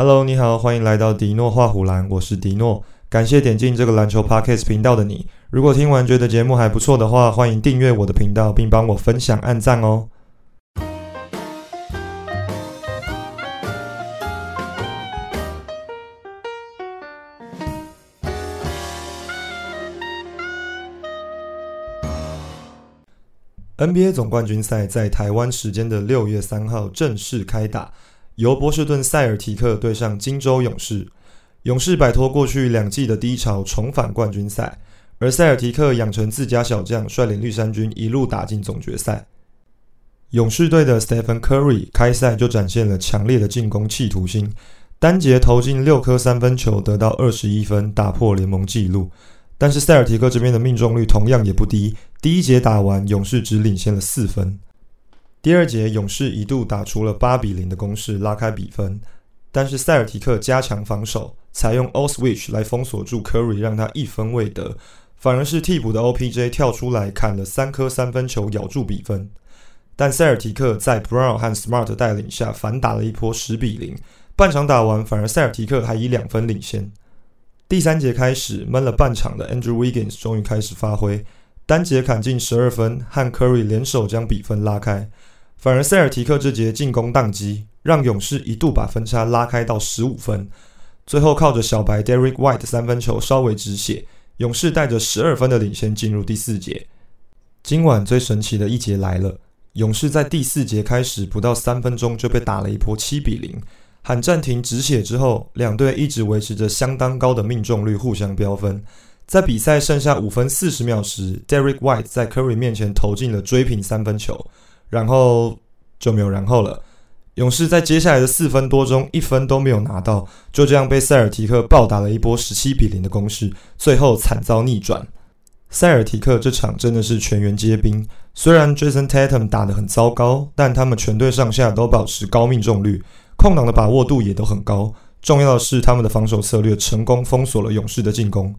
Hello，你好，欢迎来到迪诺画虎栏，我是迪诺。感谢点进这个篮球 Podcast 频道的你。如果听完觉得节目还不错的话，欢迎订阅我的频道，并帮我分享、按赞哦。NBA 总冠军赛在台湾时间的六月三号正式开打，由波士顿塞尔提克对上金州勇士。勇士摆脱过去两季的低潮，重返冠军赛；而塞尔提克养成自家小将，率领绿衫军一路打进总决赛。勇士队的 Stephen Curry 开赛就展现了强烈的进攻企图心，单节投进六颗三分球，得到二十一分，打破联盟纪录。但是塞尔提克这边的命中率同样也不低，第一节打完，勇士只领先了四分。第二节，勇士一度打出了八比零的攻势，拉开比分。但是塞尔提克加强防守，采用 All Switch 来封锁住 Curry，让他一分未得。反而是替补的 OPJ 跳出来砍了三颗三分球，咬住比分。但塞尔提克在 Brown 和 Smart 带领下反打了一波十比零。半场打完，反而塞尔提克还以两分领先。第三节开始闷了半场的 Andrew Wiggins 终于开始发挥，单节砍进十二分，和 Curry 联手将比分拉开。反而塞尔提克这节进攻宕机，让勇士一度把分差拉开到十五分。最后靠着小白 Derek White 三分球稍微止血，勇士带着十二分的领先进入第四节。今晚最神奇的一节来了，勇士在第四节开始不到三分钟就被打了一波七比零。喊暂停止血之后，两队一直维持着相当高的命中率，互相飙分。在比赛剩下五分四十秒时，Derek White 在 Curry 面前投进了追平三分球，然后就没有然后了。勇士在接下来的四分多钟一分都没有拿到，就这样被塞尔提克暴打了一波十七比零的攻势，最后惨遭逆转。塞尔提克这场真的是全员皆兵，虽然 Jason Tatum 打得很糟糕，但他们全队上下都保持高命中率。空档的把握度也都很高，重要的是他们的防守策略成功封锁了勇士的进攻。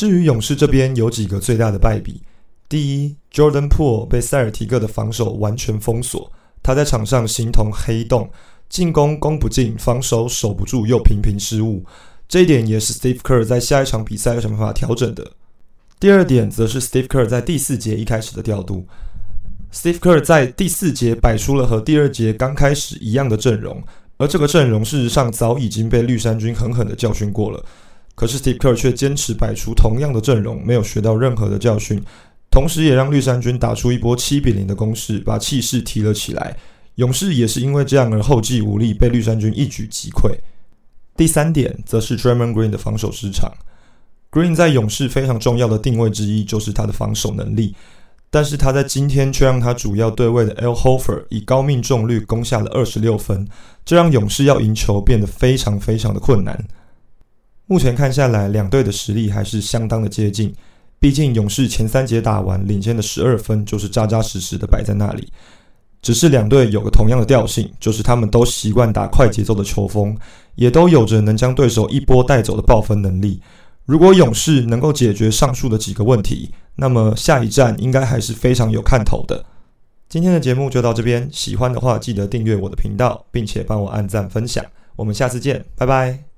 至于勇士这边有几个最大的败笔：第一，Jordan Poole 被塞尔提克的防守完全封锁，他在场上形同黑洞，进攻攻不进，防守守不住，又频频失误。这一点也是 Steve Kerr 在下一场比赛有什么办法调整的。第二点则是 Steve Kerr 在第四节一开始的调度。Steve Kerr 在第四节摆出了和第二节刚开始一样的阵容。而这个阵容事实上早已经被绿衫军狠狠的教训过了，可是 Steve Kerr 却坚持摆出同样的阵容，没有学到任何的教训，同时也让绿衫军打出一波七比零的攻势，把气势提了起来。勇士也是因为这样而后继无力，被绿衫军一举击溃。第三点则是 d r a m o n Green 的防守失常。Green 在勇士非常重要的定位之一就是他的防守能力。但是他在今天却让他主要对位的 L Hofer 以高命中率攻下了二十六分，这让勇士要赢球变得非常非常的困难。目前看下来，两队的实力还是相当的接近。毕竟勇士前三节打完领先的十二分，就是扎扎实实的摆在那里。只是两队有个同样的调性，就是他们都习惯打快节奏的球风，也都有着能将对手一波带走的爆分能力。如果勇士能够解决上述的几个问题，那么下一站应该还是非常有看头的。今天的节目就到这边，喜欢的话记得订阅我的频道，并且帮我按赞分享。我们下次见，拜拜。